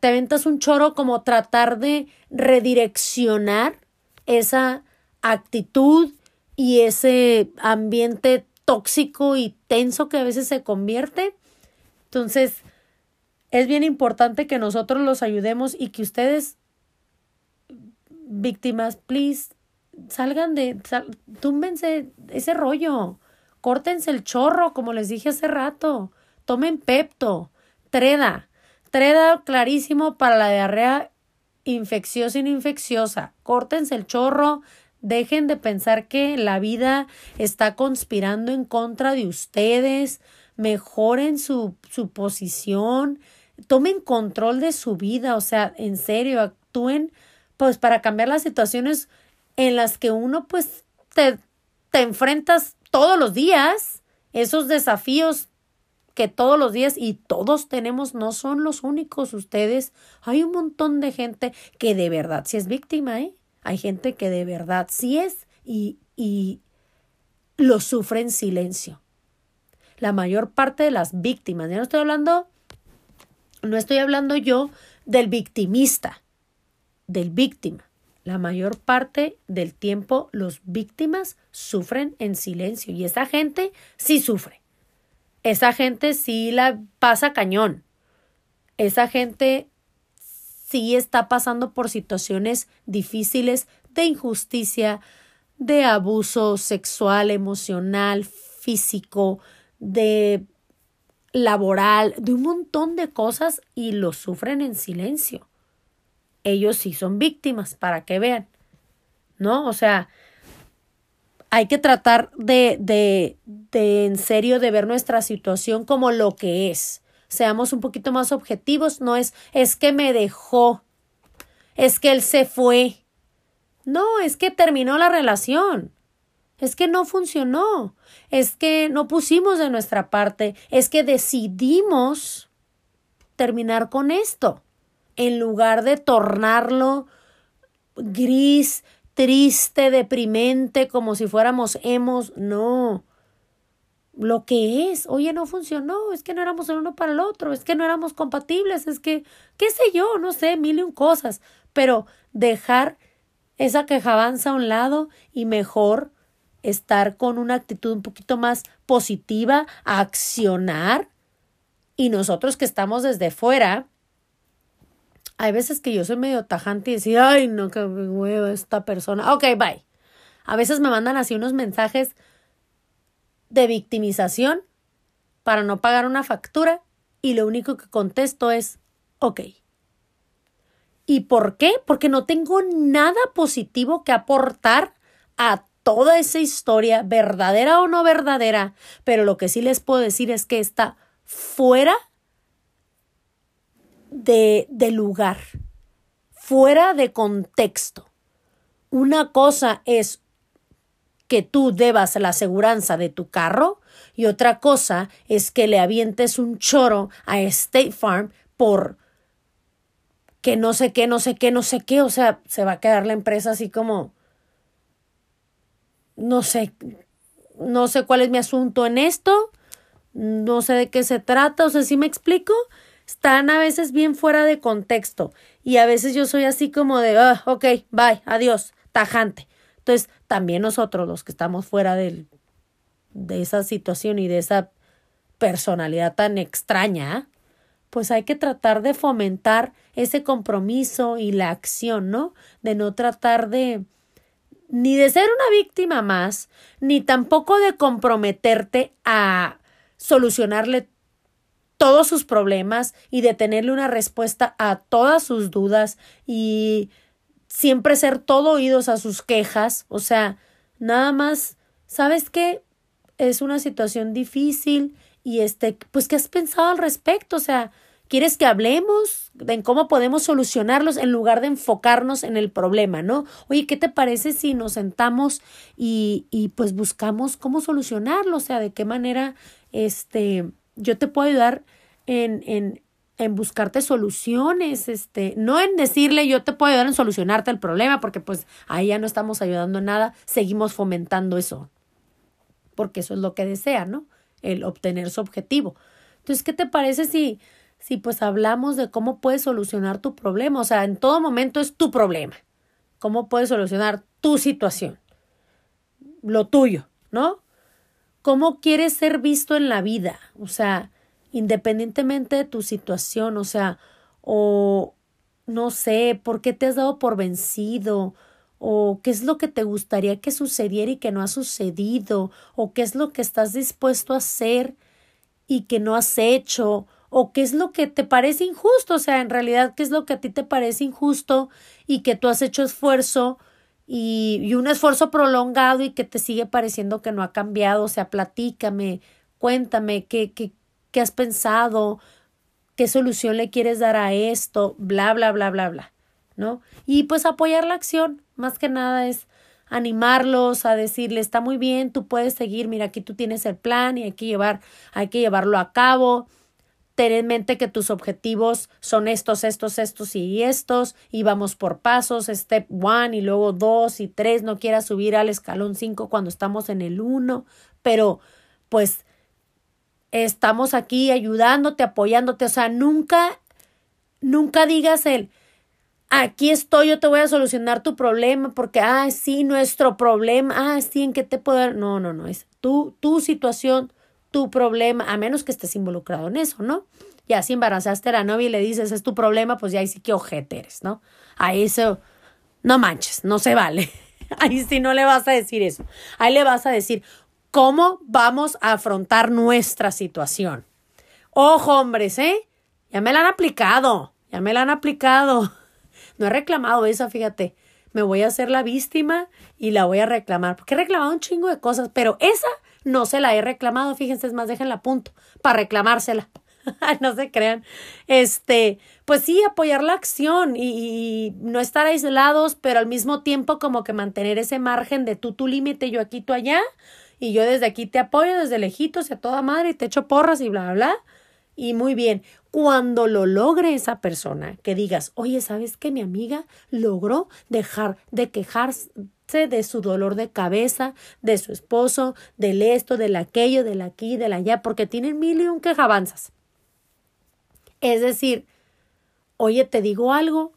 te aventas un choro como tratar de redireccionar esa actitud y ese ambiente tóxico y tenso que a veces se convierte. Entonces, es bien importante que nosotros los ayudemos y que ustedes, víctimas, please, salgan de, túmbense ese rollo, córtense el chorro, como les dije hace rato, tomen pepto, treda, treda clarísimo para la diarrea infecciosa y no infecciosa, córtense el chorro, dejen de pensar que la vida está conspirando en contra de ustedes, mejoren su, su posición, tomen control de su vida, o sea, en serio, actúen pues para cambiar las situaciones en las que uno pues te, te enfrentas todos los días, esos desafíos que todos los días y todos tenemos no son los únicos ustedes. Hay un montón de gente que de verdad sí es víctima, ¿eh? Hay gente que de verdad sí es y, y lo sufre en silencio. La mayor parte de las víctimas, ya no estoy hablando, no estoy hablando yo del victimista, del víctima. La mayor parte del tiempo los víctimas sufren en silencio y esa gente sí sufre. Esa gente sí la pasa cañón. Esa gente sí está pasando por situaciones difíciles de injusticia, de abuso sexual, emocional, físico, de laboral, de un montón de cosas y lo sufren en silencio ellos sí son víctimas, para que vean. ¿No? O sea, hay que tratar de, de, de en serio de ver nuestra situación como lo que es. Seamos un poquito más objetivos, no es es que me dejó, es que él se fue. No, es que terminó la relación. Es que no funcionó. Es que no pusimos de nuestra parte. Es que decidimos terminar con esto en lugar de tornarlo gris, triste, deprimente, como si fuéramos hemos, no. Lo que es, oye, no funcionó, es que no éramos el uno para el otro, es que no éramos compatibles, es que, qué sé yo, no sé, mil y un cosas, pero dejar esa quejabanza a un lado y mejor estar con una actitud un poquito más positiva, accionar. Y nosotros que estamos desde fuera, hay veces que yo soy medio tajante y decir, ay, no, que huevo esta persona. Ok, bye. A veces me mandan así unos mensajes de victimización para no pagar una factura y lo único que contesto es, ok. ¿Y por qué? Porque no tengo nada positivo que aportar a toda esa historia, verdadera o no verdadera, pero lo que sí les puedo decir es que está fuera de, lugar, fuera de contexto. Una cosa es que tú debas la aseguranza de tu carro y otra cosa es que le avientes un choro a State Farm por que no sé qué, no sé qué, no sé qué, o sea, se va a quedar la empresa así como no sé, no sé cuál es mi asunto en esto, no sé de qué se trata, o sea, si me explico? están a veces bien fuera de contexto y a veces yo soy así como de, ah, ok, bye, adiós, tajante. Entonces, también nosotros los que estamos fuera del, de esa situación y de esa personalidad tan extraña, pues hay que tratar de fomentar ese compromiso y la acción, ¿no? De no tratar de ni de ser una víctima más, ni tampoco de comprometerte a solucionarle todos sus problemas y de tenerle una respuesta a todas sus dudas y siempre ser todo oídos a sus quejas. O sea, nada más, ¿sabes qué? Es una situación difícil y este, pues, ¿qué has pensado al respecto? O sea, ¿Quieres que hablemos de cómo podemos solucionarlos en lugar de enfocarnos en el problema, ¿no? Oye, ¿qué te parece si nos sentamos y, y pues buscamos cómo solucionarlo? O sea, de qué manera este yo te puedo ayudar en, en, en buscarte soluciones, este, no en decirle yo te puedo ayudar en solucionarte el problema, porque pues ahí ya no estamos ayudando nada, seguimos fomentando eso. porque eso es lo que desea, ¿no? El obtener su objetivo. Entonces, ¿qué te parece si, si pues hablamos de cómo puedes solucionar tu problema? O sea, en todo momento es tu problema. ¿Cómo puedes solucionar tu situación? Lo tuyo, ¿no? ¿Cómo quieres ser visto en la vida? O sea, independientemente de tu situación, o sea, o no sé, ¿por qué te has dado por vencido? o qué es lo que te gustaría que sucediera y que no ha sucedido, o qué es lo que estás dispuesto a hacer y que no has hecho, o qué es lo que te parece injusto, o sea, en realidad, qué es lo que a ti te parece injusto y que tú has hecho esfuerzo y, y un esfuerzo prolongado y que te sigue pareciendo que no ha cambiado, o sea, platícame, cuéntame qué, qué, qué has pensado, qué solución le quieres dar a esto, bla, bla, bla, bla, bla, ¿no? Y pues apoyar la acción, más que nada es animarlos a decirle está muy bien, tú puedes seguir, mira, aquí tú tienes el plan y hay que llevar, hay que llevarlo a cabo. Ten en mente que tus objetivos son estos, estos, estos y estos, y vamos por pasos, step one y luego dos y tres, no quieras subir al escalón cinco cuando estamos en el uno, pero pues estamos aquí ayudándote, apoyándote, o sea, nunca, nunca digas el, aquí estoy, yo te voy a solucionar tu problema porque, ah, sí, nuestro problema, ah, sí, ¿en qué te puedo No, no, no, es tu, tu situación, tu problema, a menos que estés involucrado en eso, ¿no? Ya si embarazaste a la novia y le dices, es tu problema, pues ya ahí sí que ojete eres, ¿no? Ahí eso, no manches, no se vale. Ahí sí no le vas a decir eso. Ahí le vas a decir, ¿cómo vamos a afrontar nuestra situación? Ojo, hombres, ¿eh? Ya me la han aplicado, ya me la han aplicado. No he reclamado esa, fíjate. Me voy a hacer la víctima y la voy a reclamar. Porque he reclamado un chingo de cosas, pero esa no se la he reclamado. Fíjense, es más, déjenla a punto para reclamársela. no se crean. Este, pues sí, apoyar la acción y, no estar aislados, pero al mismo tiempo como que mantener ese margen de tú, tu límite, yo aquí, tú allá. Y yo desde aquí te apoyo, desde lejitos y a toda madre, y te echo porras y bla, bla, bla. Y muy bien, cuando lo logre esa persona, que digas, oye, ¿sabes que mi amiga logró dejar de quejarse de su dolor de cabeza, de su esposo, del esto, del aquello, del aquí, del allá, porque tienen mil y un quejabanzas. Es decir, oye, te digo algo,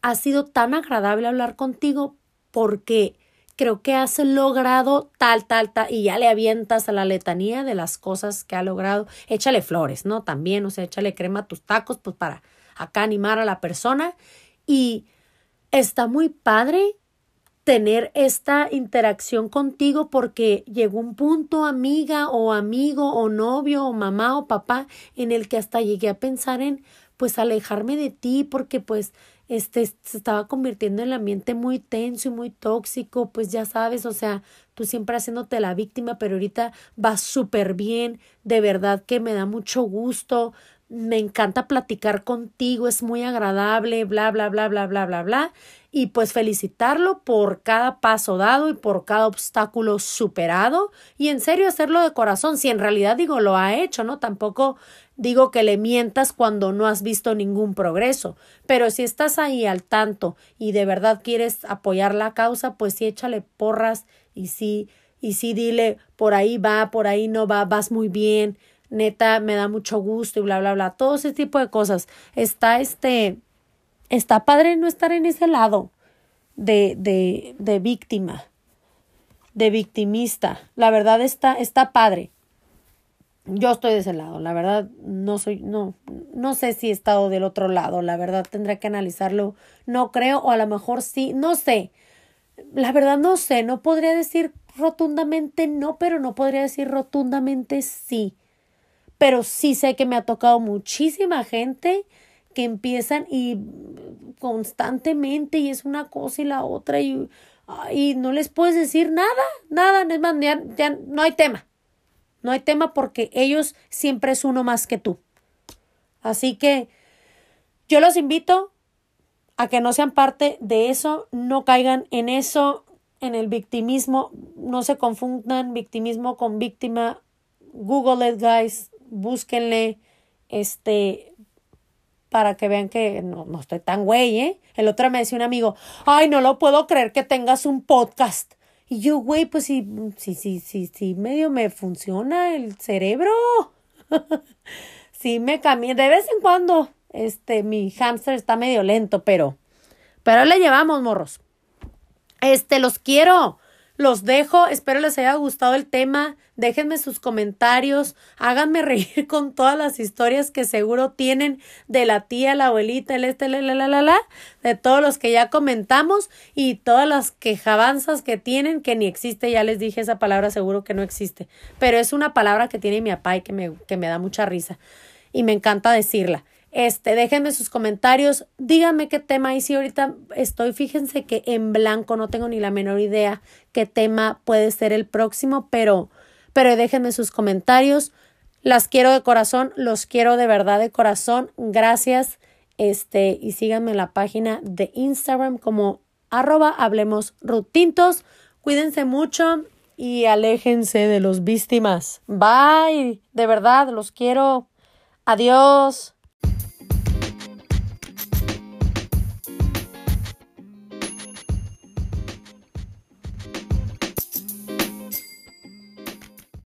ha sido tan agradable hablar contigo porque creo que has logrado tal, tal, tal, y ya le avientas a la letanía de las cosas que ha logrado. Échale flores, ¿no? También, o sea, échale crema a tus tacos, pues para acá animar a la persona. Y está muy padre tener esta interacción contigo porque llegó un punto, amiga o amigo o novio o mamá o papá, en el que hasta llegué a pensar en pues alejarme de ti porque pues este se estaba convirtiendo en el ambiente muy tenso y muy tóxico, pues ya sabes, o sea, tú siempre haciéndote la víctima, pero ahorita va súper bien, de verdad que me da mucho gusto, me encanta platicar contigo, es muy agradable, bla, bla, bla, bla, bla, bla, bla. Y pues felicitarlo por cada paso dado y por cada obstáculo superado. Y en serio hacerlo de corazón, si en realidad digo lo ha hecho, ¿no? Tampoco digo que le mientas cuando no has visto ningún progreso. Pero si estás ahí al tanto y de verdad quieres apoyar la causa, pues sí échale porras y sí, y sí dile por ahí va, por ahí no va, vas muy bien neta, me da mucho gusto y bla, bla, bla, todo ese tipo de cosas. Está este, está padre no estar en ese lado de, de, de víctima, de victimista. La verdad está, está padre. Yo estoy de ese lado, la verdad no soy, no, no sé si he estado del otro lado, la verdad tendré que analizarlo, no creo, o a lo mejor sí, no sé, la verdad no sé, no podría decir rotundamente no, pero no podría decir rotundamente sí pero sí sé que me ha tocado muchísima gente que empiezan y constantemente y es una cosa y la otra y, y no les puedes decir nada, nada, ya, ya no hay tema. No hay tema porque ellos siempre es uno más que tú. Así que yo los invito a que no sean parte de eso, no caigan en eso, en el victimismo, no se confundan victimismo con víctima. Google it, guys búsquenle, este, para que vean que no, no estoy tan güey, ¿eh? El otro me decía un amigo, ay, no lo puedo creer que tengas un podcast. Y yo, güey, pues sí, sí, sí, sí, sí, medio me funciona el cerebro. sí, me cambié. De vez en cuando, este, mi hámster está medio lento, pero, pero le llevamos, morros. Este, los quiero. Los dejo, espero les haya gustado el tema. Déjenme sus comentarios, háganme reír con todas las historias que seguro tienen de la tía, la abuelita, el este, la, la, la, la, la, de todos los que ya comentamos y todas las quejabanzas que tienen que ni existe. Ya les dije esa palabra, seguro que no existe, pero es una palabra que tiene mi papá y que me, que me da mucha risa y me encanta decirla. Este, déjenme sus comentarios, díganme qué tema y si ahorita estoy, fíjense que en blanco no tengo ni la menor idea qué tema puede ser el próximo, pero, pero déjenme sus comentarios. Las quiero de corazón, los quiero de verdad de corazón. Gracias. Este, y síganme en la página de Instagram como arroba hablemos rutintos. Cuídense mucho y aléjense de los víctimas. Bye. De verdad, los quiero. Adiós.